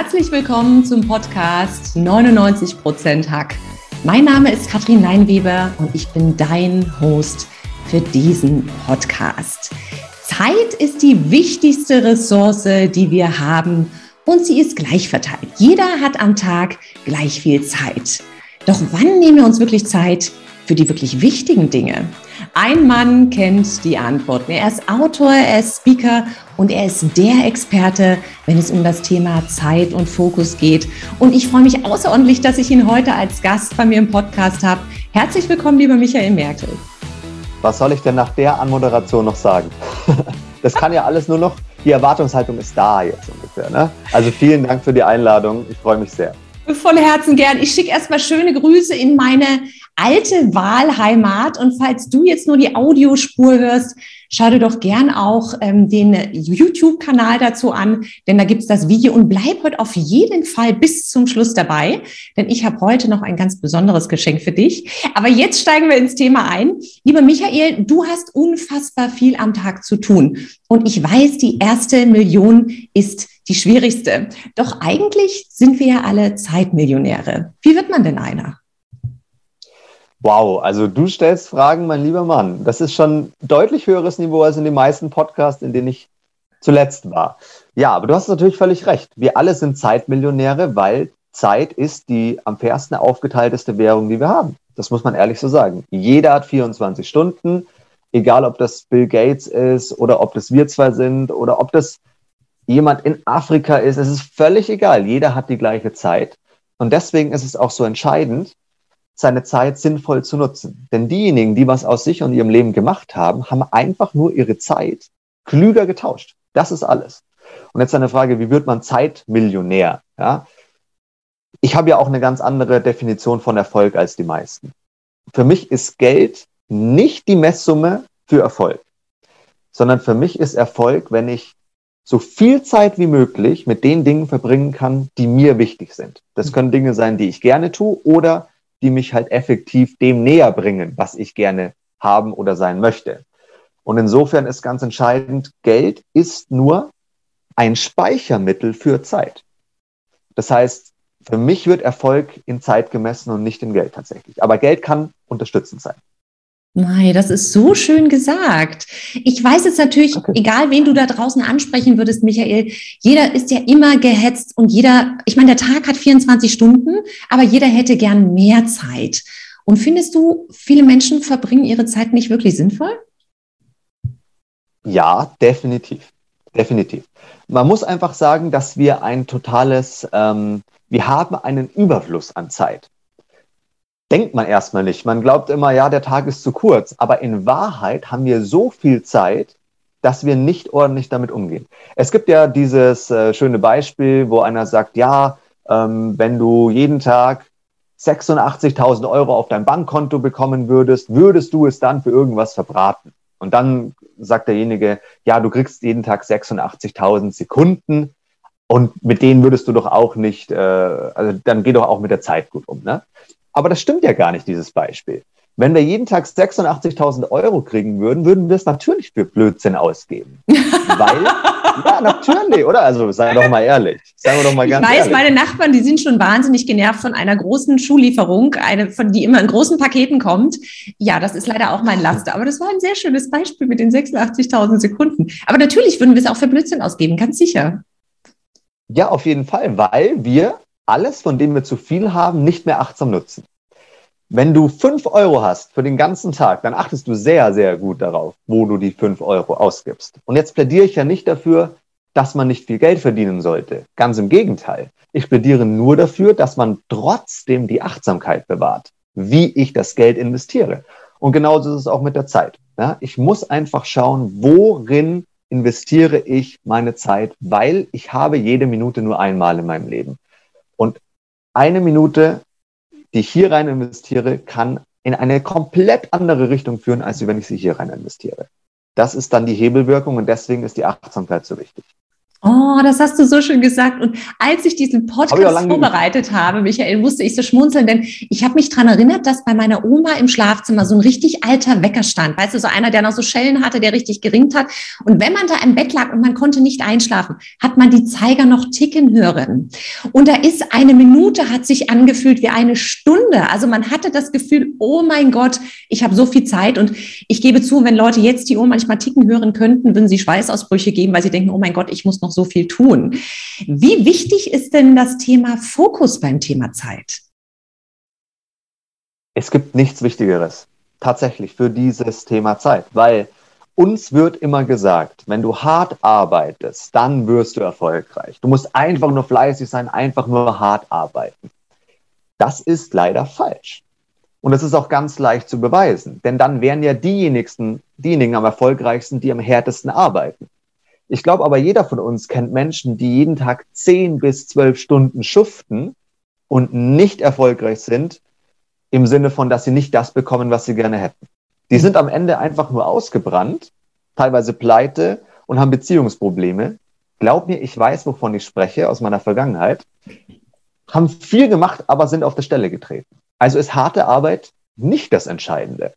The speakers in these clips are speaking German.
Herzlich willkommen zum Podcast 99% Hack. Mein Name ist Katrin Leinweber und ich bin dein Host für diesen Podcast. Zeit ist die wichtigste Ressource, die wir haben und sie ist gleich verteilt. Jeder hat am Tag gleich viel Zeit. Doch wann nehmen wir uns wirklich Zeit für die wirklich wichtigen Dinge? Ein Mann kennt die Antworten. Er ist Autor, er ist Speaker und er ist der Experte, wenn es um das Thema Zeit und Fokus geht. Und ich freue mich außerordentlich, dass ich ihn heute als Gast bei mir im Podcast habe. Herzlich willkommen, lieber Michael Merkel. Was soll ich denn nach der Anmoderation noch sagen? Das kann ja alles nur noch, die Erwartungshaltung ist da jetzt ungefähr. Ne? Also vielen Dank für die Einladung. Ich freue mich sehr. Von Herzen gern. Ich schicke erstmal schöne Grüße in meine alte Wahlheimat. Und falls du jetzt nur die Audiospur hörst, schau dir doch gern auch ähm, den YouTube-Kanal dazu an, denn da gibt's das Video und bleib heute auf jeden Fall bis zum Schluss dabei, denn ich habe heute noch ein ganz besonderes Geschenk für dich. Aber jetzt steigen wir ins Thema ein. Lieber Michael, du hast unfassbar viel am Tag zu tun. Und ich weiß, die erste Million ist die schwierigste. Doch eigentlich sind wir ja alle Zeitmillionäre. Wie wird man denn einer? Wow, also du stellst Fragen, mein lieber Mann. Das ist schon deutlich höheres Niveau als in den meisten Podcasts, in denen ich zuletzt war. Ja, aber du hast natürlich völlig recht. Wir alle sind Zeitmillionäre, weil Zeit ist die am fairsten aufgeteilteste Währung, die wir haben. Das muss man ehrlich so sagen. Jeder hat 24 Stunden, egal ob das Bill Gates ist oder ob das wir zwei sind oder ob das jemand in Afrika ist. Es ist völlig egal. Jeder hat die gleiche Zeit. Und deswegen ist es auch so entscheidend, seine Zeit sinnvoll zu nutzen. Denn diejenigen, die was aus sich und ihrem Leben gemacht haben, haben einfach nur ihre Zeit klüger getauscht. Das ist alles. Und jetzt eine Frage, wie wird man Zeitmillionär? Ja? Ich habe ja auch eine ganz andere Definition von Erfolg als die meisten. Für mich ist Geld nicht die Messsumme für Erfolg, sondern für mich ist Erfolg, wenn ich so viel Zeit wie möglich mit den Dingen verbringen kann, die mir wichtig sind. Das können Dinge sein, die ich gerne tue oder die mich halt effektiv dem näher bringen, was ich gerne haben oder sein möchte. Und insofern ist ganz entscheidend, Geld ist nur ein Speichermittel für Zeit. Das heißt, für mich wird Erfolg in Zeit gemessen und nicht in Geld tatsächlich. Aber Geld kann unterstützend sein. Nein, das ist so schön gesagt. Ich weiß jetzt natürlich, okay. egal wen du da draußen ansprechen würdest, Michael, jeder ist ja immer gehetzt und jeder, ich meine, der Tag hat 24 Stunden, aber jeder hätte gern mehr Zeit. Und findest du, viele Menschen verbringen ihre Zeit nicht wirklich sinnvoll? Ja, definitiv. Definitiv. Man muss einfach sagen, dass wir ein totales, ähm, wir haben einen Überfluss an Zeit denkt man erstmal nicht. Man glaubt immer, ja, der Tag ist zu kurz. Aber in Wahrheit haben wir so viel Zeit, dass wir nicht ordentlich damit umgehen. Es gibt ja dieses äh, schöne Beispiel, wo einer sagt, ja, ähm, wenn du jeden Tag 86.000 Euro auf dein Bankkonto bekommen würdest, würdest du es dann für irgendwas verbraten? Und dann sagt derjenige, ja, du kriegst jeden Tag 86.000 Sekunden und mit denen würdest du doch auch nicht, äh, also dann geh doch auch mit der Zeit gut um. Ne? Aber das stimmt ja gar nicht, dieses Beispiel. Wenn wir jeden Tag 86.000 Euro kriegen würden, würden wir es natürlich für Blödsinn ausgeben. Weil, ja, natürlich, oder? Also, seien wir doch mal ehrlich. Seien wir doch mal ganz ich weiß, ehrlich. meine Nachbarn, die sind schon wahnsinnig genervt von einer großen Schullieferung, eine, von die immer in großen Paketen kommt. Ja, das ist leider auch mein Laster. Aber das war ein sehr schönes Beispiel mit den 86.000 Sekunden. Aber natürlich würden wir es auch für Blödsinn ausgeben, ganz sicher. Ja, auf jeden Fall, weil wir alles, von dem wir zu viel haben, nicht mehr achtsam nutzen. Wenn du fünf Euro hast für den ganzen Tag, dann achtest du sehr, sehr gut darauf, wo du die fünf Euro ausgibst. Und jetzt plädiere ich ja nicht dafür, dass man nicht viel Geld verdienen sollte. Ganz im Gegenteil. Ich plädiere nur dafür, dass man trotzdem die Achtsamkeit bewahrt, wie ich das Geld investiere. Und genauso ist es auch mit der Zeit. Ja, ich muss einfach schauen, worin investiere ich meine Zeit, weil ich habe jede Minute nur einmal in meinem Leben. Und eine Minute, die ich hier rein investiere, kann in eine komplett andere Richtung führen, als wenn ich sie hier rein investiere. Das ist dann die Hebelwirkung und deswegen ist die Achtsamkeit so wichtig. Oh, das hast du so schön gesagt. Und als ich diesen Podcast hab vorbereitet habe, Michael, musste ich so schmunzeln, denn ich habe mich dran erinnert, dass bei meiner Oma im Schlafzimmer so ein richtig alter Wecker stand. Weißt du, so einer, der noch so Schellen hatte, der richtig geringt hat. Und wenn man da im Bett lag und man konnte nicht einschlafen, hat man die Zeiger noch ticken hören. Und da ist eine Minute, hat sich angefühlt wie eine Stunde. Also man hatte das Gefühl, oh mein Gott, ich habe so viel Zeit. Und ich gebe zu, wenn Leute jetzt die Uhr manchmal ticken hören könnten, würden sie Schweißausbrüche geben, weil sie denken, oh mein Gott, ich muss noch noch so viel tun. Wie wichtig ist denn das Thema Fokus beim Thema Zeit? Es gibt nichts Wichtigeres tatsächlich für dieses Thema Zeit, weil uns wird immer gesagt, wenn du hart arbeitest, dann wirst du erfolgreich. Du musst einfach nur fleißig sein, einfach nur hart arbeiten. Das ist leider falsch. Und das ist auch ganz leicht zu beweisen, denn dann wären ja diejenigen, diejenigen am erfolgreichsten, die am härtesten arbeiten. Ich glaube aber, jeder von uns kennt Menschen, die jeden Tag zehn bis zwölf Stunden schuften und nicht erfolgreich sind, im Sinne von, dass sie nicht das bekommen, was sie gerne hätten. Die sind am Ende einfach nur ausgebrannt, teilweise pleite und haben Beziehungsprobleme. Glaub mir, ich weiß, wovon ich spreche aus meiner Vergangenheit. Haben viel gemacht, aber sind auf der Stelle getreten. Also ist harte Arbeit nicht das Entscheidende,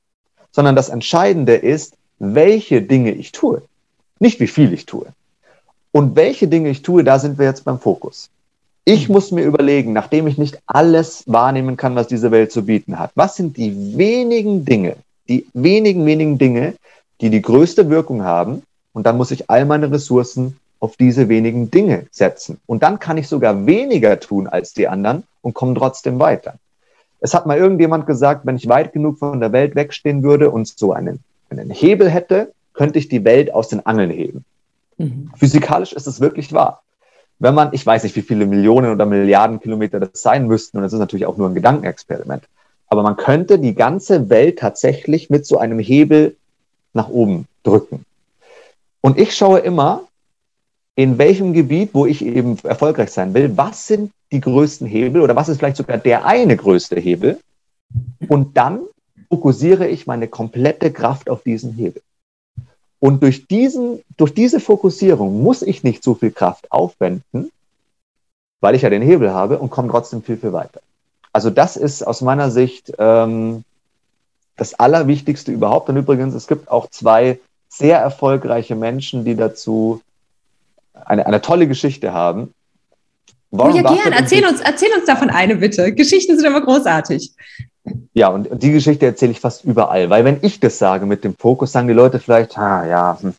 sondern das Entscheidende ist, welche Dinge ich tue. Nicht wie viel ich tue. Und welche Dinge ich tue, da sind wir jetzt beim Fokus. Ich muss mir überlegen, nachdem ich nicht alles wahrnehmen kann, was diese Welt zu bieten hat, was sind die wenigen Dinge, die wenigen, wenigen Dinge, die die größte Wirkung haben. Und dann muss ich all meine Ressourcen auf diese wenigen Dinge setzen. Und dann kann ich sogar weniger tun als die anderen und komme trotzdem weiter. Es hat mal irgendjemand gesagt, wenn ich weit genug von der Welt wegstehen würde und so einen, einen Hebel hätte, könnte ich die Welt aus den Angeln heben. Mhm. Physikalisch ist es wirklich wahr. Wenn man, ich weiß nicht, wie viele Millionen oder Milliarden Kilometer das sein müssten, und das ist natürlich auch nur ein Gedankenexperiment, aber man könnte die ganze Welt tatsächlich mit so einem Hebel nach oben drücken. Und ich schaue immer, in welchem Gebiet, wo ich eben erfolgreich sein will, was sind die größten Hebel oder was ist vielleicht sogar der eine größte Hebel? Und dann fokussiere ich meine komplette Kraft auf diesen Hebel. Und durch, diesen, durch diese Fokussierung muss ich nicht so viel Kraft aufwenden, weil ich ja den Hebel habe und komme trotzdem viel, viel weiter. Also das ist aus meiner Sicht ähm, das Allerwichtigste überhaupt. Und übrigens, es gibt auch zwei sehr erfolgreiche Menschen, die dazu eine, eine tolle Geschichte haben. Warren oh ja, gern. Erzähl uns, erzähl uns davon eine bitte. Geschichten sind immer großartig. Ja, und die Geschichte erzähle ich fast überall, weil wenn ich das sage mit dem Fokus, sagen die Leute vielleicht, ah, ja, hm,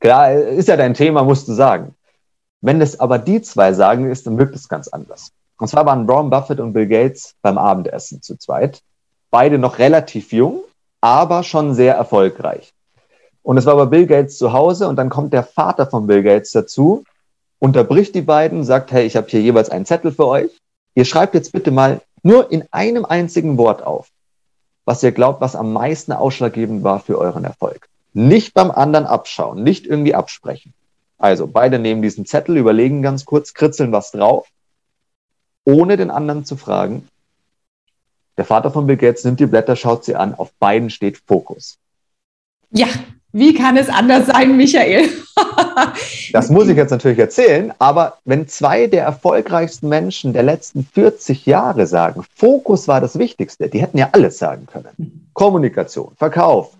klar, ist ja dein Thema, musst du sagen. Wenn das aber die zwei sagen, ist dann wirkt es ganz anders. Und zwar waren Warren Buffett und Bill Gates beim Abendessen zu zweit. Beide noch relativ jung, aber schon sehr erfolgreich. Und es war bei Bill Gates zu Hause und dann kommt der Vater von Bill Gates dazu, unterbricht die beiden, sagt, hey, ich habe hier jeweils einen Zettel für euch. Ihr schreibt jetzt bitte mal nur in einem einzigen Wort auf, was ihr glaubt, was am meisten ausschlaggebend war für euren Erfolg. Nicht beim anderen abschauen, nicht irgendwie absprechen. Also beide nehmen diesen Zettel, überlegen ganz kurz, kritzeln was drauf, ohne den anderen zu fragen. Der Vater von Bill Gates nimmt die Blätter, schaut sie an, auf beiden steht Fokus. Ja, wie kann es anders sein, Michael? das muss ich jetzt natürlich erzählen, aber wenn zwei der erfolgreichsten Menschen der letzten 40 Jahre sagen, Fokus war das Wichtigste, die hätten ja alles sagen können. Kommunikation, Verkauf,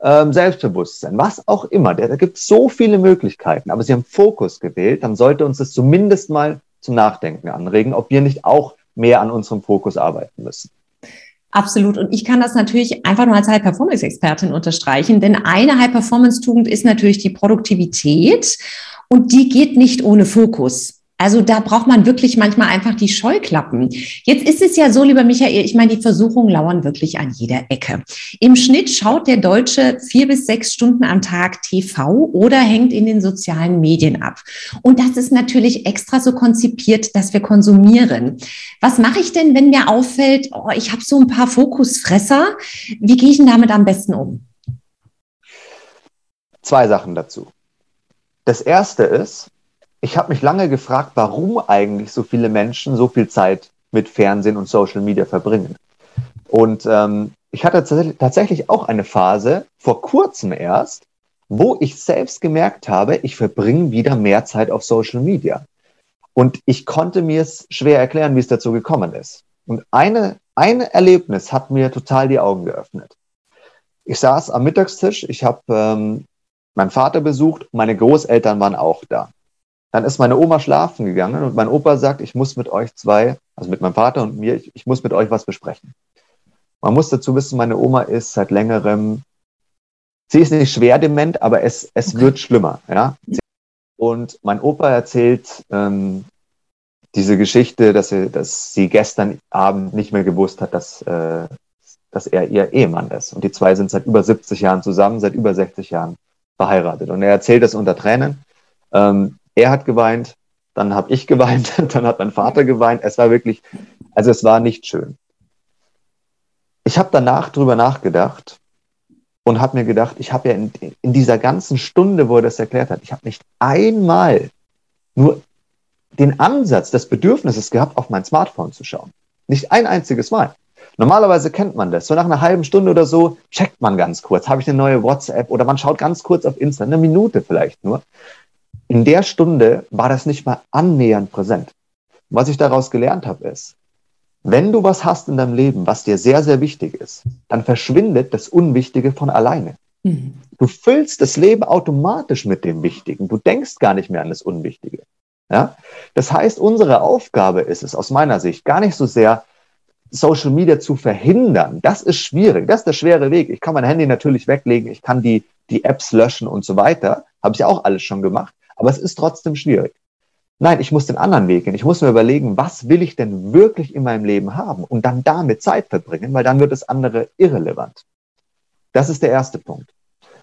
ähm, Selbstbewusstsein, was auch immer. Da, da gibt es so viele Möglichkeiten, aber sie haben Fokus gewählt, dann sollte uns das zumindest mal zum Nachdenken anregen, ob wir nicht auch mehr an unserem Fokus arbeiten müssen. Absolut. Und ich kann das natürlich einfach nur als High-Performance-Expertin unterstreichen, denn eine High-Performance-Tugend ist natürlich die Produktivität und die geht nicht ohne Fokus. Also da braucht man wirklich manchmal einfach die Scheuklappen. Jetzt ist es ja so, lieber Michael, ich meine, die Versuchungen lauern wirklich an jeder Ecke. Im Schnitt schaut der Deutsche vier bis sechs Stunden am Tag TV oder hängt in den sozialen Medien ab. Und das ist natürlich extra so konzipiert, dass wir konsumieren. Was mache ich denn, wenn mir auffällt, oh, ich habe so ein paar Fokusfresser? Wie gehe ich denn damit am besten um? Zwei Sachen dazu. Das erste ist, ich habe mich lange gefragt, warum eigentlich so viele Menschen so viel Zeit mit Fernsehen und Social Media verbringen. Und ähm, ich hatte tatsächlich auch eine Phase, vor kurzem erst, wo ich selbst gemerkt habe, ich verbringe wieder mehr Zeit auf Social Media. Und ich konnte mir es schwer erklären, wie es dazu gekommen ist. Und eine, ein Erlebnis hat mir total die Augen geöffnet. Ich saß am Mittagstisch, ich habe ähm, meinen Vater besucht, meine Großeltern waren auch da. Dann ist meine Oma schlafen gegangen und mein Opa sagt, ich muss mit euch zwei, also mit meinem Vater und mir, ich, ich muss mit euch was besprechen. Man muss dazu wissen, meine Oma ist seit längerem, sie ist nicht schwer dement, aber es, es wird schlimmer. Ja? Und mein Opa erzählt ähm, diese Geschichte, dass sie, dass sie gestern Abend nicht mehr gewusst hat, dass, äh, dass er ihr Ehemann ist. Und die zwei sind seit über 70 Jahren zusammen, seit über 60 Jahren verheiratet. Und er erzählt das unter Tränen. Ähm, er hat geweint, dann habe ich geweint, dann hat mein Vater geweint. Es war wirklich, also es war nicht schön. Ich habe danach drüber nachgedacht und habe mir gedacht, ich habe ja in, in, dieser ganzen Stunde, wo er das erklärt hat, ich habe nicht einmal nur den Ansatz des Bedürfnisses gehabt, auf mein Smartphone zu schauen. Nicht ein einziges Mal. Normalerweise kennt man das. So nach einer halben Stunde oder so checkt man ganz kurz, habe ich eine neue WhatsApp oder man schaut ganz kurz auf Insta, eine Minute vielleicht nur. In der Stunde war das nicht mal annähernd präsent. Was ich daraus gelernt habe, ist, wenn du was hast in deinem Leben, was dir sehr, sehr wichtig ist, dann verschwindet das Unwichtige von alleine. Mhm. Du füllst das Leben automatisch mit dem Wichtigen. Du denkst gar nicht mehr an das Unwichtige. Ja? Das heißt, unsere Aufgabe ist es aus meiner Sicht gar nicht so sehr, Social Media zu verhindern. Das ist schwierig. Das ist der schwere Weg. Ich kann mein Handy natürlich weglegen. Ich kann die, die Apps löschen und so weiter. Habe ich auch alles schon gemacht. Aber es ist trotzdem schwierig. Nein, ich muss den anderen Weg gehen. Ich muss mir überlegen, was will ich denn wirklich in meinem Leben haben und dann damit Zeit verbringen, weil dann wird das andere irrelevant. Das ist der erste Punkt.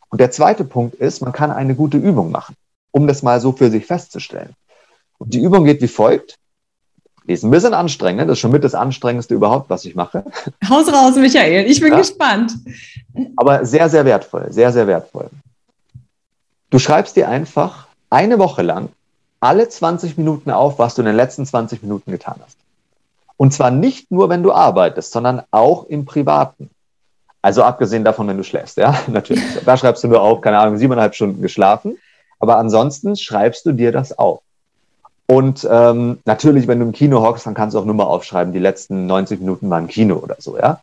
Und der zweite Punkt ist, man kann eine gute Übung machen, um das mal so für sich festzustellen. Und die Übung geht wie folgt. Die ist ein bisschen anstrengend, das ist schon mit das Anstrengendste überhaupt, was ich mache. Haus raus, Michael, ich bin ja. gespannt. Aber sehr, sehr wertvoll, sehr, sehr wertvoll. Du schreibst dir einfach eine Woche lang alle 20 Minuten auf, was du in den letzten 20 Minuten getan hast. Und zwar nicht nur, wenn du arbeitest, sondern auch im Privaten. Also abgesehen davon, wenn du schläfst, ja, natürlich. Da schreibst du nur auf, keine Ahnung, siebeneinhalb Stunden geschlafen. Aber ansonsten schreibst du dir das auf. Und ähm, natürlich, wenn du im Kino hockst, dann kannst du auch nur mal aufschreiben, die letzten 90 Minuten waren Kino oder so, ja.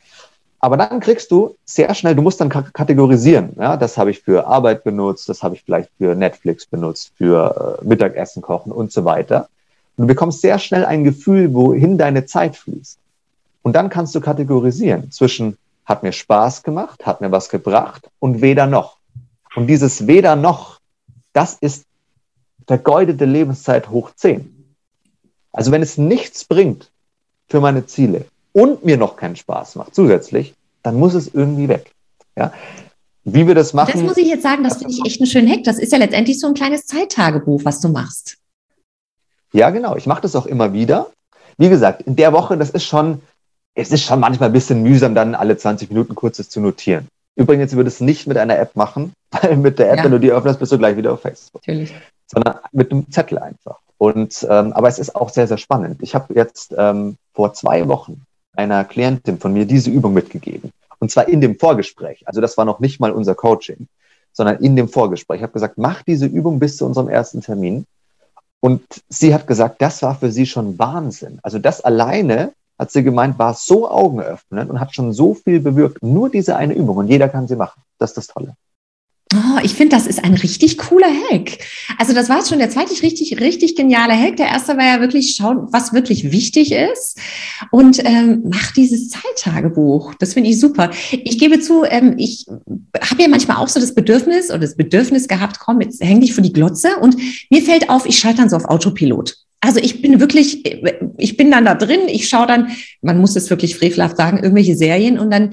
Aber dann kriegst du sehr schnell, du musst dann kategorisieren. Ja, das habe ich für Arbeit benutzt, das habe ich vielleicht für Netflix benutzt, für äh, Mittagessen kochen und so weiter. Und du bekommst sehr schnell ein Gefühl, wohin deine Zeit fließt. Und dann kannst du kategorisieren zwischen hat mir Spaß gemacht, hat mir was gebracht und weder noch. Und dieses weder noch, das ist vergeudete Lebenszeit hoch 10. Also wenn es nichts bringt für meine Ziele, und mir noch keinen Spaß macht zusätzlich, dann muss es irgendwie weg. Ja? Wie wir das machen. Das muss ich jetzt sagen, das finde ich echt einen schönen Hack. Das ist ja letztendlich so ein kleines Zeittagebuch, was du machst. Ja, genau. Ich mache das auch immer wieder. Wie gesagt, in der Woche, das ist schon, es ist schon manchmal ein bisschen mühsam, dann alle 20 Minuten kurzes zu notieren. Übrigens, ich würde es nicht mit einer App machen, weil mit der App, ja. wenn du die öffnest, bist du gleich wieder auf Facebook. Natürlich. Sondern mit einem Zettel einfach. Und ähm, aber es ist auch sehr, sehr spannend. Ich habe jetzt ähm, vor zwei Wochen einer Klientin von mir diese Übung mitgegeben. Und zwar in dem Vorgespräch. Also das war noch nicht mal unser Coaching, sondern in dem Vorgespräch. Ich habe gesagt, mach diese Übung bis zu unserem ersten Termin. Und sie hat gesagt, das war für sie schon Wahnsinn. Also das alleine, hat sie gemeint, war so augenöffnend und hat schon so viel bewirkt. Nur diese eine Übung und jeder kann sie machen. Das ist das Tolle. Oh, ich finde, das ist ein richtig cooler Hack. Also das war jetzt schon der zweite richtig, richtig geniale Hack. Der erste war ja wirklich schauen, was wirklich wichtig ist und ähm, mach dieses Zeittagebuch. Das finde ich super. Ich gebe zu, ähm, ich habe ja manchmal auch so das Bedürfnis oder das Bedürfnis gehabt, komm, jetzt häng dich vor die Glotze und mir fällt auf, ich schalte dann so auf Autopilot. Also ich bin wirklich, ich bin dann da drin, ich schaue dann, man muss es wirklich frevelhaft sagen, irgendwelche Serien und dann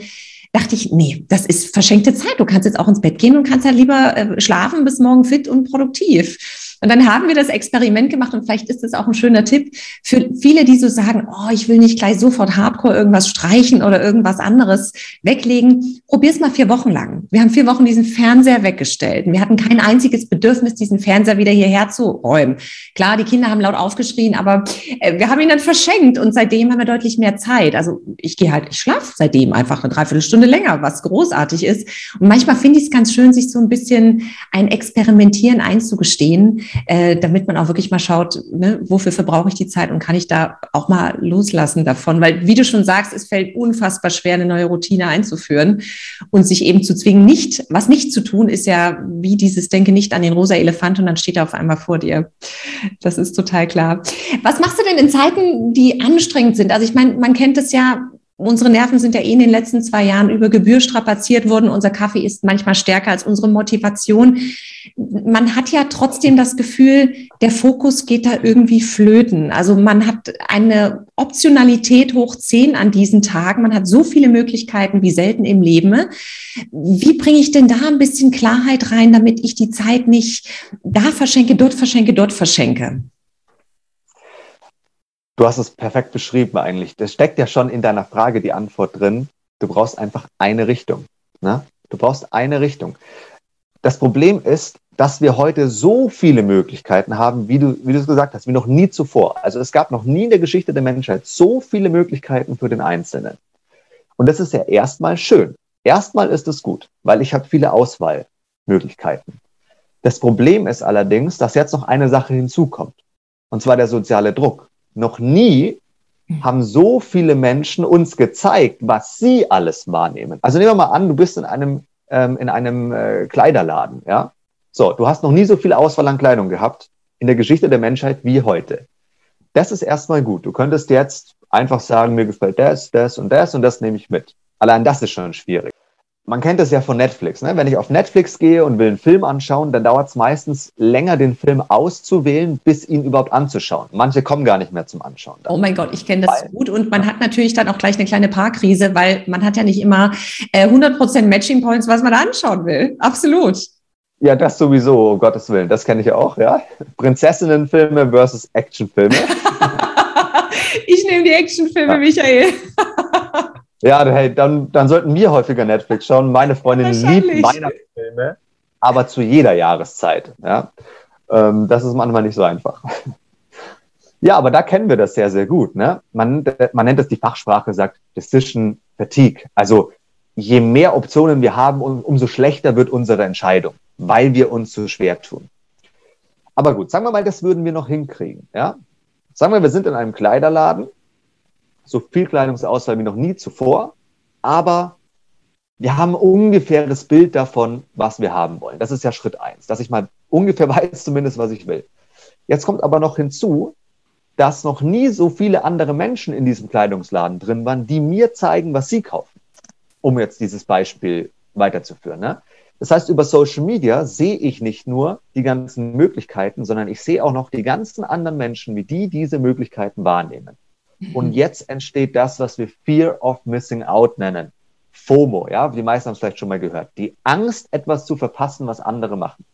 dachte ich, nee, das ist verschenkte Zeit. Du kannst jetzt auch ins Bett gehen und kannst halt lieber äh, schlafen bis morgen fit und produktiv. Und dann haben wir das Experiment gemacht und vielleicht ist das auch ein schöner Tipp für viele, die so sagen, oh, ich will nicht gleich sofort hardcore irgendwas streichen oder irgendwas anderes weglegen. Probier es mal vier Wochen lang. Wir haben vier Wochen diesen Fernseher weggestellt. Wir hatten kein einziges Bedürfnis, diesen Fernseher wieder hierher zu räumen. Klar, die Kinder haben laut aufgeschrien, aber äh, wir haben ihn dann verschenkt und seitdem haben wir deutlich mehr Zeit. Also ich gehe halt, ich schlafe seitdem einfach eine Dreiviertelstunde länger, was großartig ist. Und manchmal finde ich es ganz schön, sich so ein bisschen ein Experimentieren einzugestehen, äh, damit man auch wirklich mal schaut, ne, wofür verbrauche ich die Zeit und kann ich da auch mal loslassen davon. Weil, wie du schon sagst, es fällt unfassbar schwer, eine neue Routine einzuführen und sich eben zu zwingen, nicht, was nicht zu tun, ist ja wie dieses Denke nicht an den rosa Elefant und dann steht er auf einmal vor dir. Das ist total klar. Was machst du denn in Zeiten, die anstrengend sind? Also ich meine, man kennt es ja, Unsere Nerven sind ja eh in den letzten zwei Jahren über Gebühr strapaziert worden. Unser Kaffee ist manchmal stärker als unsere Motivation. Man hat ja trotzdem das Gefühl, der Fokus geht da irgendwie flöten. Also man hat eine Optionalität hoch zehn an diesen Tagen. Man hat so viele Möglichkeiten wie selten im Leben. Wie bringe ich denn da ein bisschen Klarheit rein, damit ich die Zeit nicht da verschenke, dort verschenke, dort verschenke? Du hast es perfekt beschrieben eigentlich. Das steckt ja schon in deiner Frage die Antwort drin. Du brauchst einfach eine Richtung. Ne? Du brauchst eine Richtung. Das Problem ist, dass wir heute so viele Möglichkeiten haben, wie du, wie du es gesagt hast, wie noch nie zuvor. Also es gab noch nie in der Geschichte der Menschheit so viele Möglichkeiten für den Einzelnen. Und das ist ja erstmal schön. Erstmal ist es gut, weil ich habe viele Auswahlmöglichkeiten. Das Problem ist allerdings, dass jetzt noch eine Sache hinzukommt. Und zwar der soziale Druck. Noch nie hm. haben so viele Menschen uns gezeigt, was sie alles wahrnehmen. Also nehmen wir mal an, du bist in einem, ähm, in einem äh, Kleiderladen, ja. So, du hast noch nie so viel Auswahl an Kleidung gehabt in der Geschichte der Menschheit wie heute. Das ist erstmal gut. Du könntest jetzt einfach sagen, mir gefällt das, das und das und das nehme ich mit. Allein das ist schon schwierig man kennt es ja von Netflix. Ne? Wenn ich auf Netflix gehe und will einen Film anschauen, dann dauert es meistens länger, den Film auszuwählen, bis ihn überhaupt anzuschauen. Manche kommen gar nicht mehr zum Anschauen. Dann. Oh mein Gott, ich kenne das weil, gut. Und man hat natürlich dann auch gleich eine kleine Paarkrise, weil man hat ja nicht immer äh, 100% Matching Points, was man da anschauen will. Absolut. Ja, das sowieso, um Gottes Willen. Das kenne ich ja auch, ja. Prinzessinnenfilme versus Actionfilme. ich nehme die Actionfilme, ja. Michael. Ja, hey, dann, dann sollten wir häufiger Netflix schauen. Meine Freundin liebt Weihnachtsfilme, aber zu jeder Jahreszeit. Ja? Ähm, das ist manchmal nicht so einfach. Ja, aber da kennen wir das sehr, sehr gut. Ne? Man, man nennt es die Fachsprache, sagt Decision Fatigue. Also je mehr Optionen wir haben, um, umso schlechter wird unsere Entscheidung, weil wir uns so schwer tun. Aber gut, sagen wir mal, das würden wir noch hinkriegen. Ja? Sagen wir, wir sind in einem Kleiderladen so viel Kleidungsauswahl wie noch nie zuvor, aber wir haben ungefähr das Bild davon, was wir haben wollen. Das ist ja Schritt eins, dass ich mal ungefähr weiß zumindest, was ich will. Jetzt kommt aber noch hinzu, dass noch nie so viele andere Menschen in diesem Kleidungsladen drin waren, die mir zeigen, was sie kaufen, um jetzt dieses Beispiel weiterzuführen. Ne? Das heißt, über Social Media sehe ich nicht nur die ganzen Möglichkeiten, sondern ich sehe auch noch die ganzen anderen Menschen, wie die diese Möglichkeiten wahrnehmen. Und jetzt entsteht das, was wir Fear of Missing Out nennen. FOMO, ja, die meisten haben es vielleicht schon mal gehört. Die Angst, etwas zu verpassen, was andere machen.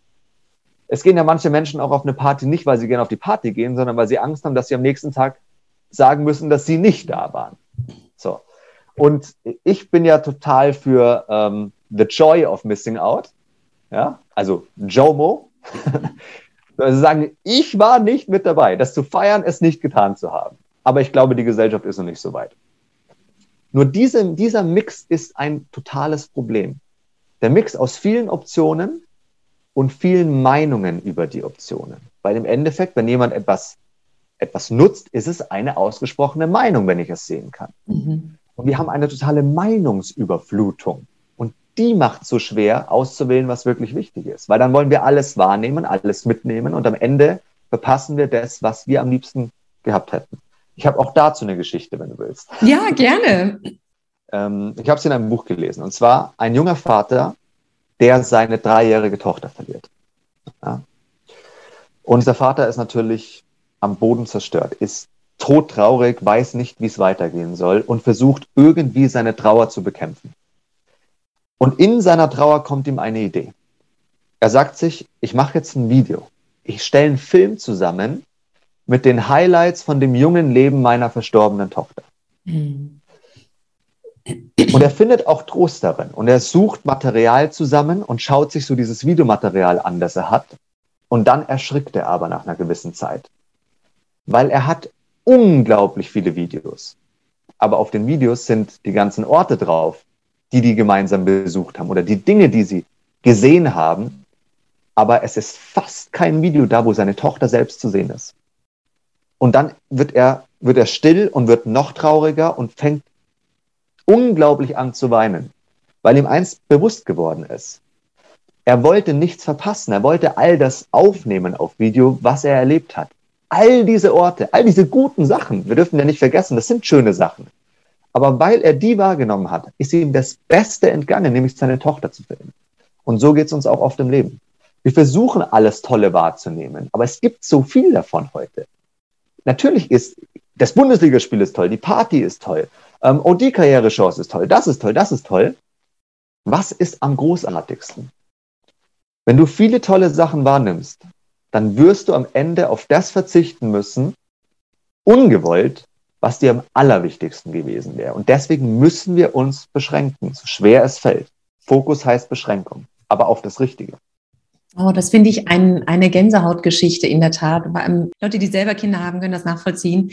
Es gehen ja manche Menschen auch auf eine Party nicht, weil sie gerne auf die Party gehen, sondern weil sie Angst haben, dass sie am nächsten Tag sagen müssen, dass sie nicht da waren. So. Und ich bin ja total für ähm, the joy of missing out. Ja, also JOMO. also sagen, ich war nicht mit dabei. Das zu feiern, es nicht getan zu haben. Aber ich glaube, die Gesellschaft ist noch nicht so weit. Nur diese, dieser Mix ist ein totales Problem. Der Mix aus vielen Optionen und vielen Meinungen über die Optionen. Weil im Endeffekt, wenn jemand etwas, etwas nutzt, ist es eine ausgesprochene Meinung, wenn ich es sehen kann. Mhm. Und wir haben eine totale Meinungsüberflutung. Und die macht es so schwer, auszuwählen, was wirklich wichtig ist. Weil dann wollen wir alles wahrnehmen, alles mitnehmen und am Ende verpassen wir das, was wir am liebsten gehabt hätten. Ich habe auch dazu eine Geschichte, wenn du willst. Ja, gerne. ähm, ich habe es in einem Buch gelesen. Und zwar ein junger Vater, der seine dreijährige Tochter verliert. Ja. Und dieser Vater ist natürlich am Boden zerstört, ist todtraurig, weiß nicht, wie es weitergehen soll und versucht irgendwie seine Trauer zu bekämpfen. Und in seiner Trauer kommt ihm eine Idee. Er sagt sich, ich mache jetzt ein Video ich stelle einen Film zusammen mit den Highlights von dem jungen Leben meiner verstorbenen Tochter. Mhm. Und er findet auch Trost darin. Und er sucht Material zusammen und schaut sich so dieses Videomaterial an, das er hat. Und dann erschrickt er aber nach einer gewissen Zeit. Weil er hat unglaublich viele Videos. Aber auf den Videos sind die ganzen Orte drauf, die die gemeinsam besucht haben oder die Dinge, die sie gesehen haben. Aber es ist fast kein Video da, wo seine Tochter selbst zu sehen ist. Und dann wird er, wird er still und wird noch trauriger und fängt unglaublich an zu weinen, weil ihm eins bewusst geworden ist. Er wollte nichts verpassen. Er wollte all das aufnehmen auf Video, was er erlebt hat. All diese Orte, all diese guten Sachen, wir dürfen ja nicht vergessen, das sind schöne Sachen. Aber weil er die wahrgenommen hat, ist ihm das Beste entgangen, nämlich seine Tochter zu finden. Und so geht es uns auch oft im Leben. Wir versuchen alles Tolle wahrzunehmen, aber es gibt so viel davon heute. Natürlich ist das Bundesligaspiel ist toll, die Party ist toll, ähm, oh, die Karrierechance ist toll, das ist toll, das ist toll. Was ist am großartigsten? Wenn du viele tolle Sachen wahrnimmst, dann wirst du am Ende auf das verzichten müssen, ungewollt, was dir am allerwichtigsten gewesen wäre. Und deswegen müssen wir uns beschränken, so schwer es fällt. Fokus heißt Beschränkung, aber auf das Richtige. Oh, das finde ich ein, eine Gänsehautgeschichte in der Tat. Leute, die selber Kinder haben, können das nachvollziehen.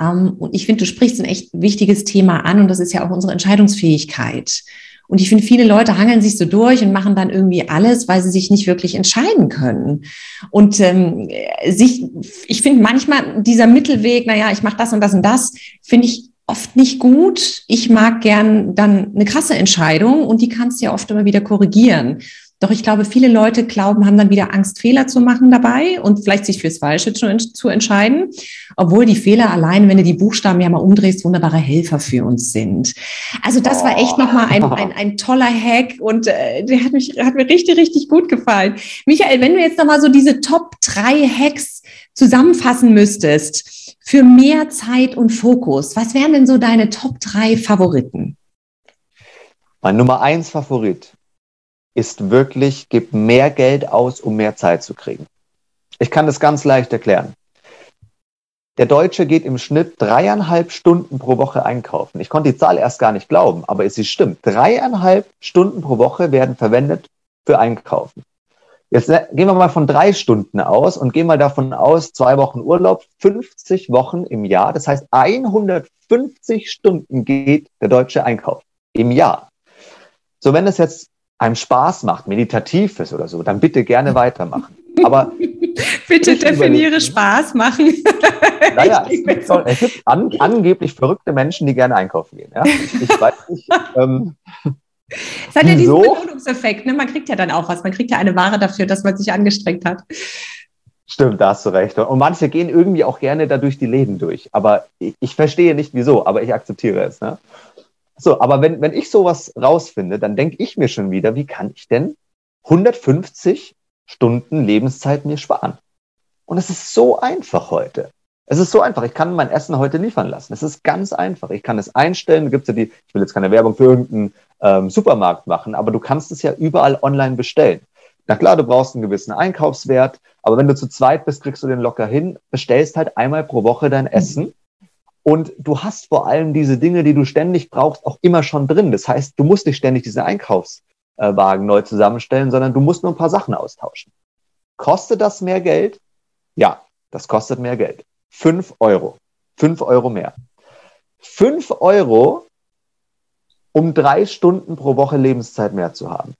Ähm, und ich finde, du sprichst ein echt wichtiges Thema an und das ist ja auch unsere Entscheidungsfähigkeit. Und ich finde, viele Leute hangeln sich so durch und machen dann irgendwie alles, weil sie sich nicht wirklich entscheiden können. Und ähm, sich, ich finde manchmal dieser Mittelweg, naja, ich mache das und das und das, finde ich oft nicht gut. Ich mag gern dann eine krasse Entscheidung und die kannst du ja oft immer wieder korrigieren. Doch ich glaube, viele Leute glauben, haben dann wieder Angst, Fehler zu machen dabei und vielleicht sich fürs Falsche zu, zu entscheiden, obwohl die Fehler allein, wenn du die Buchstaben ja mal umdrehst, wunderbare Helfer für uns sind. Also das oh. war echt nochmal ein, ein, ein toller Hack und äh, der hat, mich, hat mir richtig, richtig gut gefallen. Michael, wenn du jetzt nochmal so diese Top drei Hacks zusammenfassen müsstest für mehr Zeit und Fokus, was wären denn so deine Top drei Favoriten? Mein Nummer eins Favorit ist wirklich, gib mehr Geld aus, um mehr Zeit zu kriegen. Ich kann das ganz leicht erklären. Der Deutsche geht im Schnitt dreieinhalb Stunden pro Woche einkaufen. Ich konnte die Zahl erst gar nicht glauben, aber sie stimmt. Dreieinhalb Stunden pro Woche werden verwendet für Einkaufen. Jetzt ne, gehen wir mal von drei Stunden aus und gehen mal davon aus, zwei Wochen Urlaub, 50 Wochen im Jahr. Das heißt, 150 Stunden geht der Deutsche einkaufen im Jahr. So, wenn es jetzt einem Spaß macht, meditativ ist oder so, dann bitte gerne weitermachen. Aber bitte definiere Spaß machen. naja, es gibt, doch, es gibt an, angeblich verrückte Menschen, die gerne einkaufen gehen. Ja? Ich weiß nicht. Ähm, es hat ja diesen Belohnungseffekt. Ne? Man kriegt ja dann auch was. Man kriegt ja eine Ware dafür, dass man sich angestrengt hat. Stimmt, da hast du recht. Und manche gehen irgendwie auch gerne da durch die Läden durch. Aber ich, ich verstehe nicht wieso, aber ich akzeptiere es. Ne? So, aber wenn, wenn ich sowas rausfinde, dann denke ich mir schon wieder, wie kann ich denn 150 Stunden Lebenszeit mir sparen? Und es ist so einfach heute. Es ist so einfach. Ich kann mein Essen heute liefern lassen. Es ist ganz einfach. Ich kann es einstellen. Da gibt es ja die, ich will jetzt keine Werbung für irgendeinen ähm, Supermarkt machen, aber du kannst es ja überall online bestellen. Na klar, du brauchst einen gewissen Einkaufswert, aber wenn du zu zweit bist, kriegst du den locker hin, bestellst halt einmal pro Woche dein Essen und du hast vor allem diese Dinge, die du ständig brauchst, auch immer schon drin. Das heißt, du musst nicht ständig diese Einkaufswagen neu zusammenstellen, sondern du musst nur ein paar Sachen austauschen. Kostet das mehr Geld? Ja, das kostet mehr Geld. Fünf Euro. Fünf Euro mehr. Fünf Euro, um drei Stunden pro Woche Lebenszeit mehr zu haben.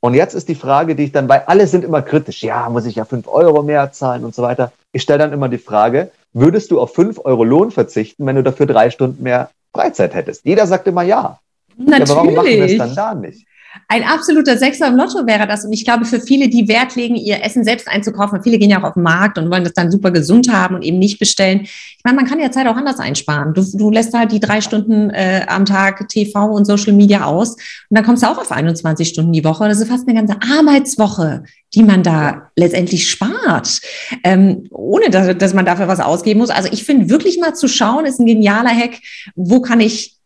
Und jetzt ist die Frage, die ich dann, weil alle sind immer kritisch, ja, muss ich ja fünf Euro mehr zahlen und so weiter. Ich stelle dann immer die Frage, würdest du auf fünf Euro Lohn verzichten, wenn du dafür drei Stunden mehr Freizeit hättest? Jeder sagt immer ja. Natürlich. Ja, aber warum machen wir es dann da nicht? Ein absoluter Sechser im Lotto wäre das. Und ich glaube, für viele, die Wert legen, ihr Essen selbst einzukaufen, viele gehen ja auch auf den Markt und wollen das dann super gesund haben und eben nicht bestellen. Ich meine, man kann ja Zeit auch anders einsparen. Du, du lässt halt die drei Stunden äh, am Tag TV und Social Media aus und dann kommst du auch auf 21 Stunden die Woche. Das ist fast eine ganze Arbeitswoche, die man da letztendlich spart, ähm, ohne dass, dass man dafür was ausgeben muss. Also ich finde wirklich mal zu schauen, ist ein genialer Hack. Wo kann ich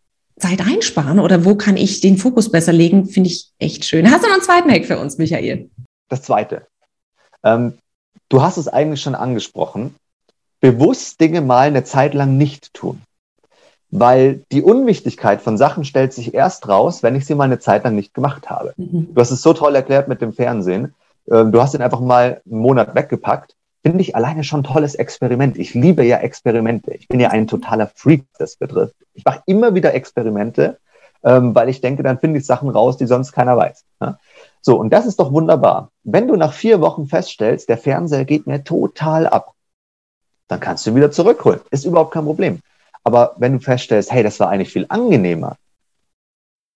Zeit einsparen oder wo kann ich den Fokus besser legen, finde ich echt schön. Hast du noch einen zweiten Hack für uns, Michael? Das zweite. Ähm, Du hast es eigentlich schon angesprochen. Bewusst Dinge mal eine Zeit lang nicht tun. Weil die Unwichtigkeit von Sachen stellt sich erst raus, wenn ich sie mal eine Zeit lang nicht gemacht habe. Mhm. Du hast es so toll erklärt mit dem Fernsehen. Ähm, du hast ihn einfach mal einen Monat weggepackt. Finde ich alleine schon ein tolles Experiment. Ich liebe ja Experimente. Ich bin ja ein totaler Freak, das betrifft. Ich mache immer wieder Experimente, ähm, weil ich denke, dann finde ich Sachen raus, die sonst keiner weiß. So, und das ist doch wunderbar. Wenn du nach vier Wochen feststellst, der Fernseher geht mir total ab, dann kannst du wieder zurückholen. Ist überhaupt kein Problem. Aber wenn du feststellst, hey, das war eigentlich viel angenehmer,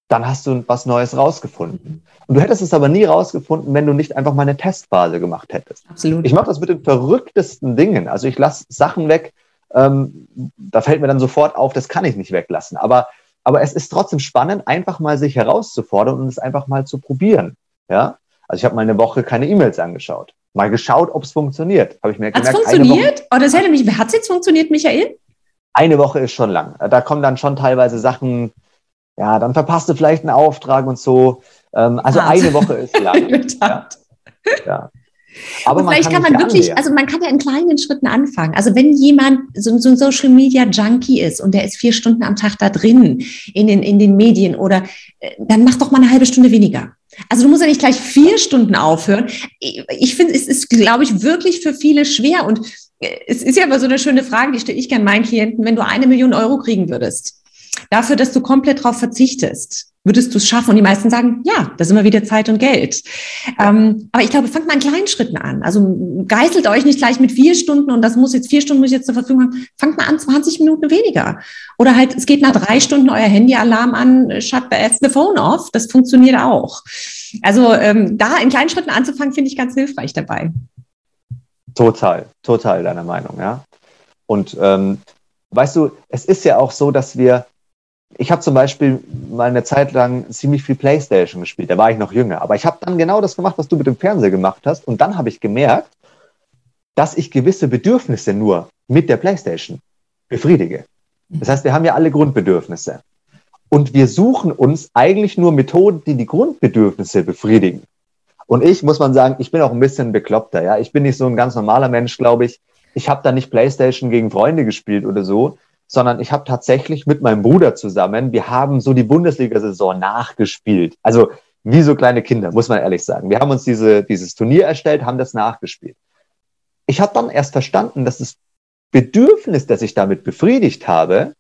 dann hast du was Neues rausgefunden. Und du hättest es aber nie rausgefunden, wenn du nicht einfach mal eine Testphase gemacht hättest. Absolut. Ich mache das mit den verrücktesten Dingen. Also ich lasse Sachen weg, ähm, da fällt mir dann sofort auf, das kann ich nicht weglassen. Aber, aber es ist trotzdem spannend, einfach mal sich herauszufordern und es einfach mal zu probieren. Ja? Also ich habe mal eine Woche keine E-Mails angeschaut. Mal geschaut, ob es funktioniert. Habe ich mir gemerkt. Hat es funktioniert? Oder oh, das hätte mich, hat es jetzt funktioniert, Michael? eine Woche ist schon lang. Da kommen dann schon teilweise Sachen, ja, dann verpasst du vielleicht einen Auftrag und so. Ähm, also Hart. eine Woche ist lang. ja. ja. Aber und vielleicht kann, kann man wirklich, annähern. also man kann ja in kleinen Schritten anfangen. Also wenn jemand so, so, ein Social Media Junkie ist und der ist vier Stunden am Tag da drin in den, in den Medien oder äh, dann mach doch mal eine halbe Stunde weniger. Also du musst ja nicht gleich vier Stunden aufhören. Ich finde, es ist, glaube ich, wirklich für viele schwer und es ist ja immer so eine schöne Frage, die stelle ich gerne meinen Klienten, wenn du eine Million Euro kriegen würdest, dafür, dass du komplett darauf verzichtest, würdest du es schaffen? Und die meisten sagen, ja, das ist immer wieder Zeit und Geld. Ähm, aber ich glaube, fangt mal in kleinen Schritten an. Also geißelt euch nicht gleich mit vier Stunden und das muss jetzt vier Stunden muss ich jetzt zur Verfügung haben. Fangt mal an, 20 Minuten weniger. Oder halt, es geht nach drei Stunden euer Handyalarm an, shut the phone off. Das funktioniert auch. Also ähm, da in kleinen Schritten anzufangen, finde ich ganz hilfreich dabei. Total, total deiner Meinung, ja. Und ähm, weißt du, es ist ja auch so, dass wir, ich habe zum Beispiel mal eine Zeit lang ziemlich viel Playstation gespielt, da war ich noch jünger, aber ich habe dann genau das gemacht, was du mit dem Fernseher gemacht hast und dann habe ich gemerkt, dass ich gewisse Bedürfnisse nur mit der Playstation befriedige. Das heißt, wir haben ja alle Grundbedürfnisse. Und wir suchen uns eigentlich nur Methoden, die die Grundbedürfnisse befriedigen. Und ich, muss man sagen, ich bin auch ein bisschen bekloppter. Ja? Ich bin nicht so ein ganz normaler Mensch, glaube ich. Ich habe da nicht Playstation gegen Freunde gespielt oder so, sondern ich habe tatsächlich mit meinem Bruder zusammen, wir haben so die Bundesliga-Saison nachgespielt. Also wie so kleine Kinder, muss man ehrlich sagen. Wir haben uns diese, dieses Turnier erstellt, haben das nachgespielt. Ich habe dann erst verstanden, dass das Bedürfnis, das ich damit befriedigt habe,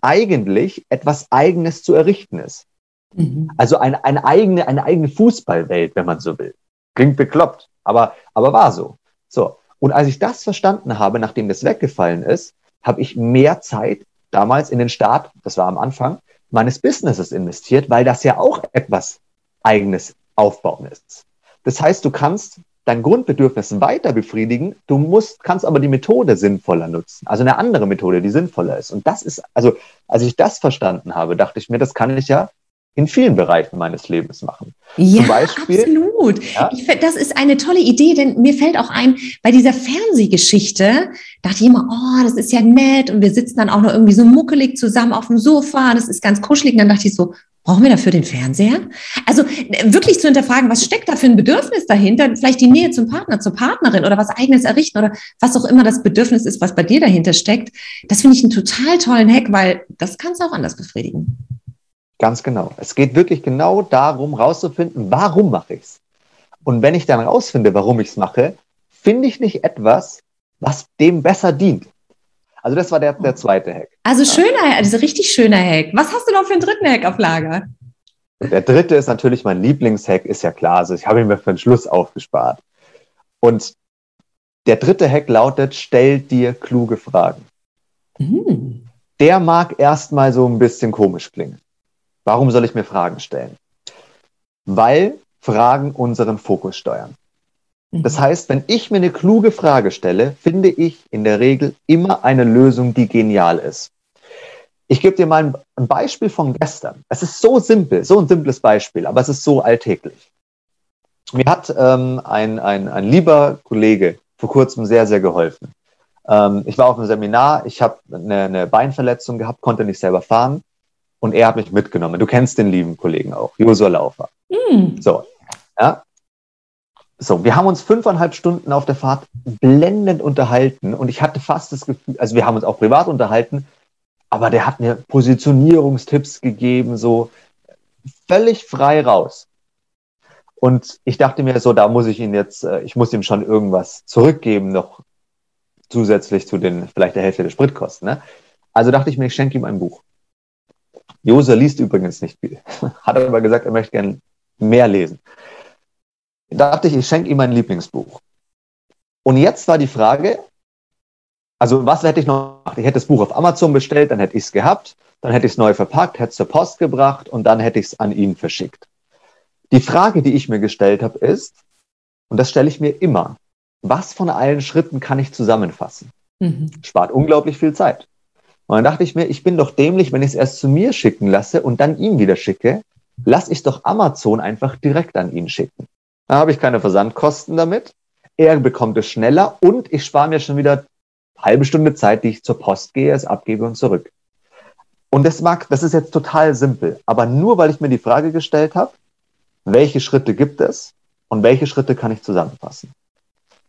eigentlich etwas Eigenes zu errichten ist. Mhm. Also eine, eine, eigene, eine eigene Fußballwelt, wenn man so will. Klingt bekloppt, aber, aber war so. So. Und als ich das verstanden habe, nachdem das weggefallen ist, habe ich mehr Zeit damals in den Start, das war am Anfang, meines Businesses investiert, weil das ja auch etwas eigenes Aufbauen ist. Das heißt, du kannst dein Grundbedürfnis weiter befriedigen, du musst, kannst aber die Methode sinnvoller nutzen. Also eine andere Methode, die sinnvoller ist. Und das ist, also, als ich das verstanden habe, dachte ich mir, das kann ich ja in vielen Bereichen meines Lebens machen. Ja, Beispiel, absolut. Ja? Ich, das ist eine tolle Idee, denn mir fällt auch ein, bei dieser Fernsehgeschichte dachte ich immer, oh, das ist ja nett und wir sitzen dann auch noch irgendwie so muckelig zusammen auf dem Sofa, das ist ganz kuschelig. Und dann dachte ich so, brauchen wir dafür den Fernseher? Also wirklich zu hinterfragen, was steckt da für ein Bedürfnis dahinter? Vielleicht die Nähe zum Partner, zur Partnerin oder was eigenes errichten oder was auch immer das Bedürfnis ist, was bei dir dahinter steckt. Das finde ich einen total tollen Hack, weil das kannst du auch anders befriedigen. Ganz genau. Es geht wirklich genau darum, rauszufinden, warum mache ich es. Und wenn ich dann rausfinde, warum ich es mache, finde ich nicht etwas, was dem besser dient. Also das war der, der zweite Hack. Also schöner, also richtig schöner Hack. Was hast du noch für einen dritten Hack auf Lager? Der dritte ist natürlich mein Lieblingshack, ist ja klar. Also ich habe ihn mir für den Schluss aufgespart. Und der dritte Hack lautet, stell dir kluge Fragen. Mhm. Der mag erstmal so ein bisschen komisch klingen. Warum soll ich mir Fragen stellen? Weil Fragen unseren Fokus steuern. Das mhm. heißt, wenn ich mir eine kluge Frage stelle, finde ich in der Regel immer eine Lösung, die genial ist. Ich gebe dir mal ein Beispiel von gestern. Es ist so simpel, so ein simples Beispiel, aber es ist so alltäglich. Mir hat ähm, ein, ein, ein lieber Kollege vor kurzem sehr, sehr geholfen. Ähm, ich war auf einem Seminar, ich habe eine, eine Beinverletzung gehabt, konnte nicht selber fahren und er hat mich mitgenommen. Du kennst den lieben Kollegen auch, Josua Laufer. Mm. So, ja. so, wir haben uns fünfeinhalb Stunden auf der Fahrt blendend unterhalten und ich hatte fast das Gefühl, also wir haben uns auch privat unterhalten, aber der hat mir Positionierungstipps gegeben, so völlig frei raus. Und ich dachte mir so, da muss ich ihn jetzt, äh, ich muss ihm schon irgendwas zurückgeben, noch zusätzlich zu den, vielleicht der Hälfte der Spritkosten. Ne? Also dachte ich mir, ich schenke ihm ein Buch. Jose liest übrigens nicht viel, hat aber gesagt, er möchte gerne mehr lesen. Da dachte ich, ich schenke ihm mein Lieblingsbuch. Und jetzt war die Frage, also was hätte ich noch gemacht? Ich hätte das Buch auf Amazon bestellt, dann hätte ich es gehabt, dann hätte ich es neu verpackt, hätte es zur Post gebracht und dann hätte ich es an ihn verschickt. Die Frage, die ich mir gestellt habe, ist, und das stelle ich mir immer, was von allen Schritten kann ich zusammenfassen? Mhm. Spart unglaublich viel Zeit. Und dann dachte ich mir, ich bin doch dämlich, wenn ich es erst zu mir schicken lasse und dann ihm wieder schicke. Lass ich doch Amazon einfach direkt an ihn schicken. Da habe ich keine Versandkosten damit. Er bekommt es schneller und ich spare mir schon wieder halbe Stunde Zeit, die ich zur Post gehe, es abgebe und zurück. Und das mag, das ist jetzt total simpel, aber nur weil ich mir die Frage gestellt habe, welche Schritte gibt es und welche Schritte kann ich zusammenfassen?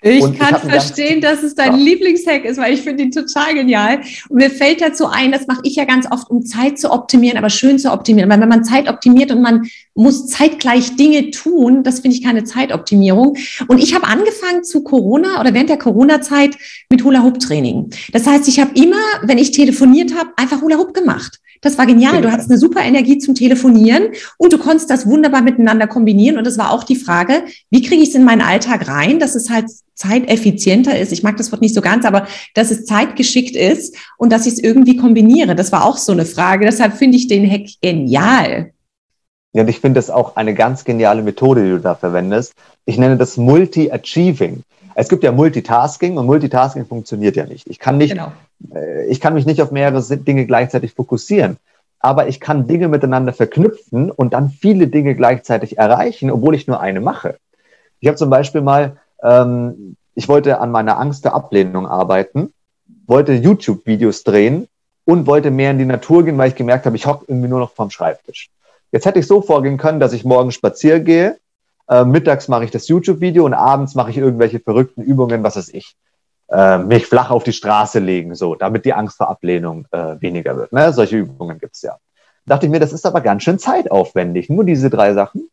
Ich und kann ich verstehen, dass es dein ja. Lieblingshack ist, weil ich finde ihn total genial. Und mir fällt dazu ein, das mache ich ja ganz oft, um Zeit zu optimieren, aber schön zu optimieren. Weil wenn man Zeit optimiert und man muss zeitgleich Dinge tun, das finde ich keine Zeitoptimierung. Und ich habe angefangen zu Corona oder während der Corona-Zeit mit Hula-Hoop-Training. Das heißt, ich habe immer, wenn ich telefoniert habe, einfach Hula-Hoop gemacht. Das war genial. Du hattest eine super Energie zum Telefonieren und du konntest das wunderbar miteinander kombinieren. Und das war auch die Frage, wie kriege ich es in meinen Alltag rein, dass es halt zeiteffizienter ist. Ich mag das Wort nicht so ganz, aber dass es zeitgeschickt ist und dass ich es irgendwie kombiniere. Das war auch so eine Frage. Deshalb finde ich den Hack genial. Ja, und ich finde das auch eine ganz geniale Methode, die du da verwendest. Ich nenne das Multi-Achieving. Es gibt ja Multitasking und Multitasking funktioniert ja nicht. Ich kann nicht, genau. äh, ich kann mich nicht auf mehrere Dinge gleichzeitig fokussieren. Aber ich kann Dinge miteinander verknüpfen und dann viele Dinge gleichzeitig erreichen, obwohl ich nur eine mache. Ich habe zum Beispiel mal, ähm, ich wollte an meiner Angst der Ablehnung arbeiten, wollte YouTube-Videos drehen und wollte mehr in die Natur gehen, weil ich gemerkt habe, ich hocke irgendwie nur noch vorm Schreibtisch. Jetzt hätte ich so vorgehen können, dass ich morgen spazieren gehe, äh, mittags mache ich das YouTube-Video und abends mache ich irgendwelche verrückten Übungen, was weiß ich. Äh, mich flach auf die Straße legen, so, damit die Angst vor Ablehnung äh, weniger wird. Ne? Solche Übungen gibt's ja. Dachte ich mir, das ist aber ganz schön zeitaufwendig, nur diese drei Sachen.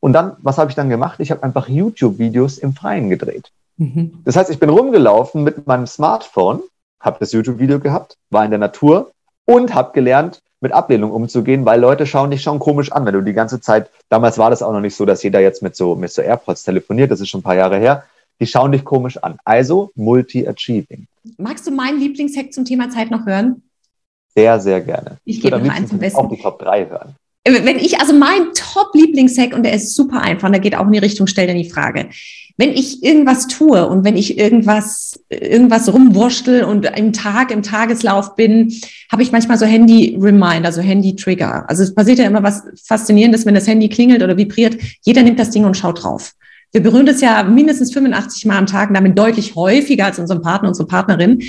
Und dann, was habe ich dann gemacht? Ich habe einfach YouTube-Videos im Freien gedreht. Mhm. Das heißt, ich bin rumgelaufen mit meinem Smartphone, habe das YouTube-Video gehabt, war in der Natur und habe gelernt, mit Ablehnung umzugehen, weil Leute schauen dich schon komisch an, wenn du die ganze Zeit, damals war das auch noch nicht so, dass jeder jetzt mit so, mit so AirPods telefoniert, das ist schon ein paar Jahre her, die schauen dich komisch an. Also Multi-Achieving. Magst du meinen Lieblingshack zum Thema Zeit noch hören? Sehr, sehr gerne. Ich, ich gebe noch eins am besten. Auch die Top 3 hören. Wenn ich, also mein Top-Lieblingshack, und der ist super einfach, der geht auch in die Richtung, stell dir die Frage wenn ich irgendwas tue und wenn ich irgendwas, irgendwas rumwurschtel und im Tag, im Tageslauf bin, habe ich manchmal so Handy-Reminder, so Handy-Trigger. Also es passiert ja immer was Faszinierendes, wenn das Handy klingelt oder vibriert. Jeder nimmt das Ding und schaut drauf. Wir berühren das ja mindestens 85 Mal am Tag, damit deutlich häufiger als unseren Partner, unsere Partnerin.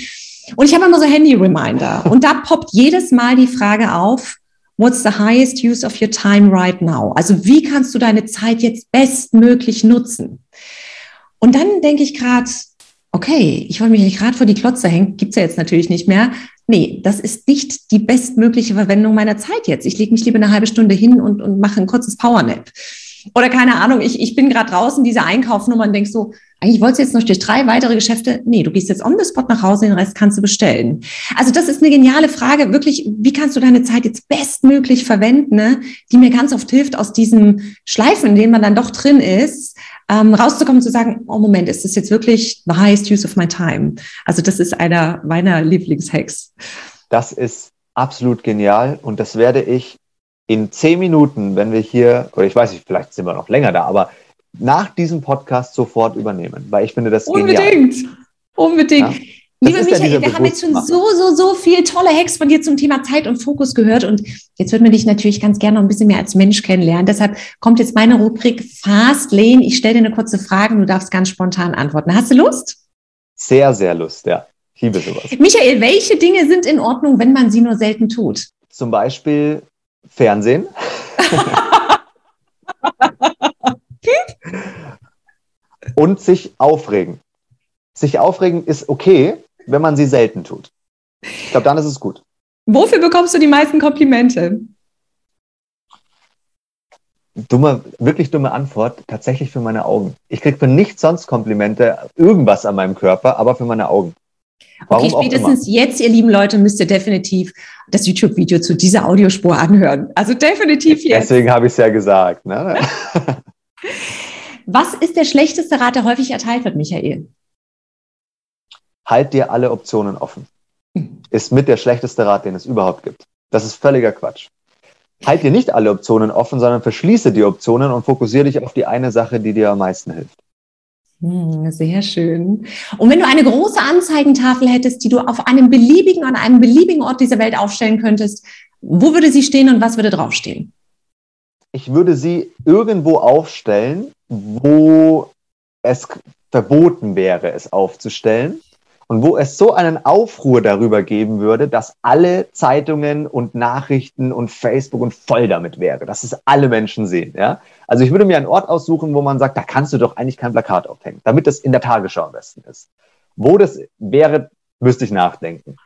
Und ich habe immer so Handy-Reminder. Und da poppt jedes Mal die Frage auf, What's the highest use of your time right now? Also wie kannst du deine Zeit jetzt bestmöglich nutzen? Und dann denke ich gerade, okay, ich wollte mich gerade vor die Klotze hängen, gibt's ja jetzt natürlich nicht mehr. Nee, das ist nicht die bestmögliche Verwendung meiner Zeit jetzt. Ich lege mich lieber eine halbe Stunde hin und, und mache ein kurzes Powernap. Oder keine Ahnung, ich, ich bin gerade draußen, diese Einkaufnummer und denkst so, eigentlich wolltest du jetzt noch durch drei weitere Geschäfte. Nee, du gehst jetzt on the spot nach Hause, den Rest kannst du bestellen. Also das ist eine geniale Frage. Wirklich, wie kannst du deine Zeit jetzt bestmöglich verwenden, ne? die mir ganz oft hilft, aus diesem Schleifen, in dem man dann doch drin ist, ähm, rauszukommen, zu sagen, oh Moment, ist das jetzt wirklich the highest use of my time? Also das ist einer meiner Lieblingshacks. Das ist absolut genial und das werde ich in zehn Minuten, wenn wir hier, oder ich weiß nicht, vielleicht sind wir noch länger da, aber nach diesem Podcast sofort übernehmen, weil ich finde das Unbedingt. genial. Unbedingt. Unbedingt. Ja? Lieber Michael, wir haben jetzt schon so, so, so viel tolle Hacks von dir zum Thema Zeit und Fokus gehört. Und jetzt würden wir dich natürlich ganz gerne noch ein bisschen mehr als Mensch kennenlernen. Deshalb kommt jetzt meine Rubrik Fast Lane. Ich stelle dir eine kurze Frage und du darfst ganz spontan antworten. Hast du Lust? Sehr, sehr Lust, ja. Ich liebe sowas. Michael, welche Dinge sind in Ordnung, wenn man sie nur selten tut? Zum Beispiel Fernsehen. Und sich aufregen. Sich aufregen ist okay, wenn man sie selten tut. Ich glaube, dann ist es gut. Wofür bekommst du die meisten Komplimente? Dumme, wirklich dumme Antwort, tatsächlich für meine Augen. Ich kriege für nichts sonst Komplimente, irgendwas an meinem Körper, aber für meine Augen. Warum okay, spätestens jetzt, ihr lieben Leute, müsst ihr definitiv das YouTube-Video zu dieser Audiospur anhören. Also definitiv jetzt. Deswegen habe ich es ja gesagt. Ne? Was ist der schlechteste Rat, der häufig erteilt wird, Michael? Halt dir alle Optionen offen. Hm. Ist mit der schlechteste Rat, den es überhaupt gibt. Das ist völliger Quatsch. Halt dir nicht alle Optionen offen, sondern verschließe die Optionen und fokussiere dich auf die eine Sache, die dir am meisten hilft. Hm, sehr schön. Und wenn du eine große Anzeigentafel hättest, die du auf einem beliebigen, an einem beliebigen Ort dieser Welt aufstellen könntest, wo würde sie stehen und was würde draufstehen? Ich würde sie irgendwo aufstellen, wo es verboten wäre, es aufzustellen und wo es so einen Aufruhr darüber geben würde, dass alle Zeitungen und Nachrichten und Facebook und voll damit wäre, dass es alle Menschen sehen. Ja? Also ich würde mir einen Ort aussuchen, wo man sagt, da kannst du doch eigentlich kein Plakat aufhängen, damit das in der Tagesschau am besten ist. Wo das wäre, müsste ich nachdenken.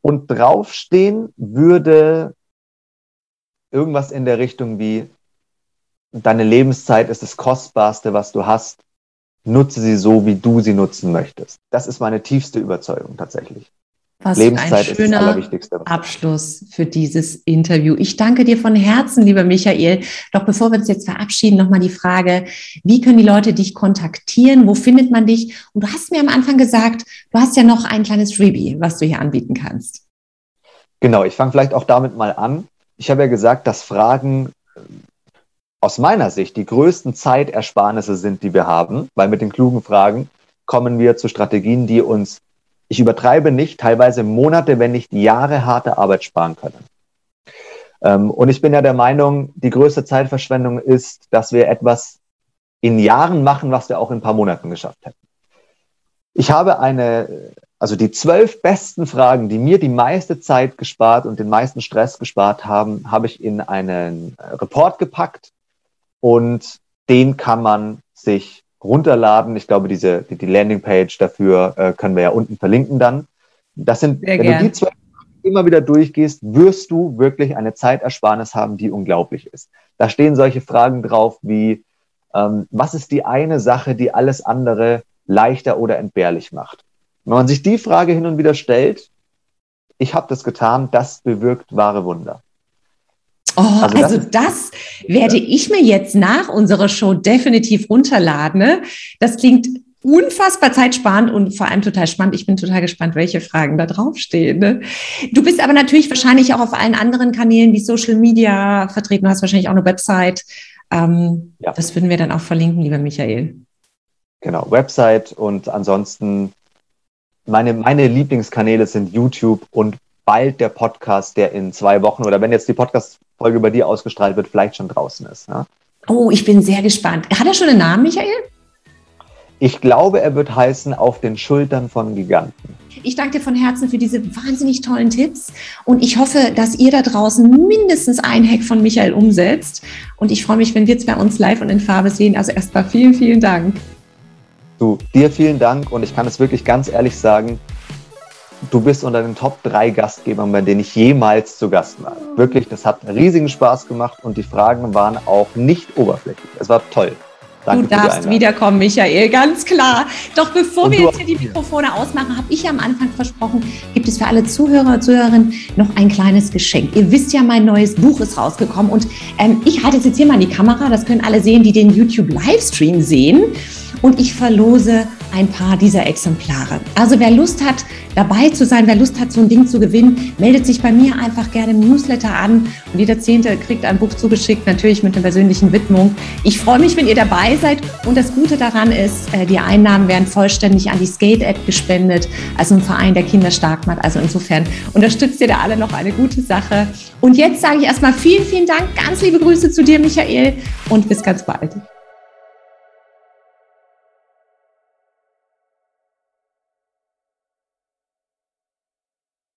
Und draufstehen würde irgendwas in der Richtung wie, deine Lebenszeit ist das Kostbarste, was du hast nutze sie so, wie du sie nutzen möchtest. Das ist meine tiefste Überzeugung tatsächlich. Was Lebenszeit ein schöner ist das Allerwichtigste. Abschluss für dieses Interview. Ich danke dir von Herzen, lieber Michael. Doch bevor wir uns jetzt verabschieden, nochmal die Frage, wie können die Leute dich kontaktieren? Wo findet man dich? Und du hast mir am Anfang gesagt, du hast ja noch ein kleines Freebie, was du hier anbieten kannst. Genau, ich fange vielleicht auch damit mal an. Ich habe ja gesagt, dass Fragen aus meiner Sicht die größten Zeitersparnisse sind, die wir haben, weil mit den klugen Fragen kommen wir zu Strategien, die uns, ich übertreibe nicht, teilweise Monate, wenn nicht Jahre harte Arbeit sparen können. Ähm, und ich bin ja der Meinung, die größte Zeitverschwendung ist, dass wir etwas in Jahren machen, was wir auch in ein paar Monaten geschafft hätten. Ich habe eine, also die zwölf besten Fragen, die mir die meiste Zeit gespart und den meisten Stress gespart haben, habe ich in einen Report gepackt und den kann man sich runterladen. Ich glaube, diese, die, die Landingpage dafür äh, können wir ja unten verlinken dann. Das sind, Sehr wenn gern. du die zwei immer wieder durchgehst, wirst du wirklich eine Zeitersparnis haben, die unglaublich ist. Da stehen solche Fragen drauf wie, ähm, was ist die eine Sache, die alles andere leichter oder entbehrlich macht? Wenn man sich die Frage hin und wieder stellt, ich habe das getan, das bewirkt wahre Wunder. Oh, also, also das, das, werde ich mir jetzt nach unserer Show definitiv runterladen. Ne? Das klingt unfassbar zeitsparend und vor allem total spannend. Ich bin total gespannt, welche Fragen da draufstehen. Ne? Du bist aber natürlich wahrscheinlich auch auf allen anderen Kanälen wie Social Media vertreten. Du hast wahrscheinlich auch eine Website. Ähm, ja. Das würden wir dann auch verlinken, lieber Michael. Genau, Website und ansonsten meine, meine Lieblingskanäle sind YouTube und bald der Podcast, der in zwei Wochen oder wenn jetzt die Podcast-Folge bei dir ausgestrahlt wird, vielleicht schon draußen ist. Ja? Oh, ich bin sehr gespannt. Hat er schon einen Namen, Michael? Ich glaube, er wird heißen Auf den Schultern von Giganten. Ich danke dir von Herzen für diese wahnsinnig tollen Tipps und ich hoffe, dass ihr da draußen mindestens ein Hack von Michael umsetzt. Und ich freue mich, wenn wir zwei uns live und in Farbe sehen. Also erstmal vielen, vielen Dank. Du, dir vielen Dank und ich kann es wirklich ganz ehrlich sagen, du bist unter den Top 3 Gastgebern, bei denen ich jemals zu Gast war. Wirklich, das hat riesigen Spaß gemacht und die Fragen waren auch nicht oberflächlich. Es war toll. Danke du darfst wiederkommen, Michael, ganz klar. Doch bevor wir jetzt hier die Mikrofone ausmachen, habe ich ja am Anfang versprochen, gibt es für alle Zuhörer und Zuhörerinnen noch ein kleines Geschenk. Ihr wisst ja, mein neues Buch ist rausgekommen und ähm, ich halte es jetzt hier mal in die Kamera. Das können alle sehen, die den YouTube-Livestream sehen. Und ich verlose ein paar dieser Exemplare. Also wer Lust hat, dabei zu sein, wer Lust hat, so ein Ding zu gewinnen, meldet sich bei mir einfach gerne im Newsletter an und jeder Zehnte kriegt ein Buch zugeschickt, natürlich mit einer persönlichen Widmung. Ich freue mich, wenn ihr dabei seid und das Gute daran ist, äh, die Einnahmen werden vollständig an die Skate-App gespendet, also ein Verein, der Kinder stark macht. Also insofern unterstützt ihr da alle noch eine gute Sache. Und jetzt sage ich erstmal vielen, vielen Dank, ganz liebe Grüße zu dir, Michael, und bis ganz bald.